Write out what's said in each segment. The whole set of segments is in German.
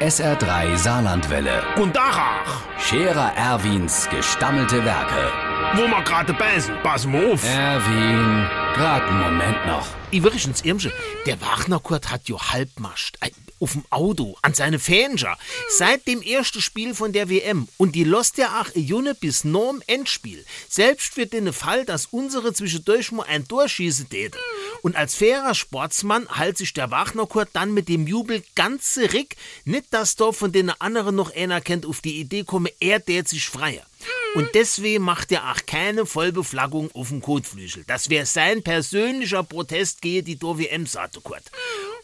SR3 Saarlandwelle. Und Dachach, Scherer Erwins gestammelte Werke. wo wir gerade beißen, pass mal auf. Erwin, grad einen Moment noch. Übrigens, Irmsche, der Wagner-Kurt hat jo Halbmast. Äh, auf dem Auto, an seine Fänger. Seit dem ersten Spiel von der WM. Und die lost ja auch Junge bis norm Endspiel. Selbst für den Fall, dass unsere zwischendurch mal ein Tor schießen täte. Und als fairer Sportsmann halt sich der Wagner-Kurt dann mit dem Jubel ganz Rick, nicht dass da von den anderen noch einer kennt, auf die Idee komme, er tät sich freier. Und deswegen macht er auch keine Vollbeflaggung auf dem Kotflügel. Das wäre sein persönlicher Protest gegen die WM, sagte Kurt.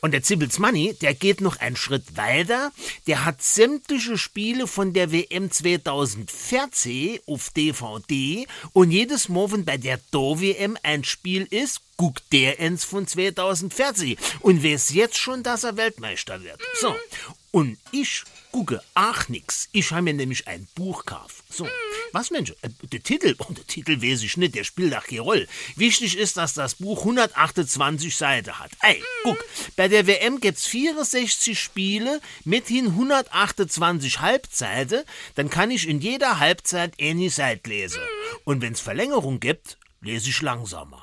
Und der Zibbels Money, der geht noch einen Schritt weiter. Der hat sämtliche Spiele von der WM 2014 auf DVD und jedes Mal, wenn bei der Do-WM ein Spiel ist, guckt der ins von 2014 und weiß jetzt schon, dass er Weltmeister wird. So. Und ich gucke auch nix. Ich habe mir nämlich ein Buch gekauft. So. Was, Mensch? Äh, der Titel? Oh, der Titel weiß ich nicht, der spielt keine Rolle. Wichtig ist, dass das Buch 128 Seiten hat. Ey, guck, bei der WM gibt's 64 Spiele, mithin 128 Halbzeiten. Dann kann ich in jeder Halbzeit eine Seite lesen. Und wenn's Verlängerung gibt, lese ich langsamer.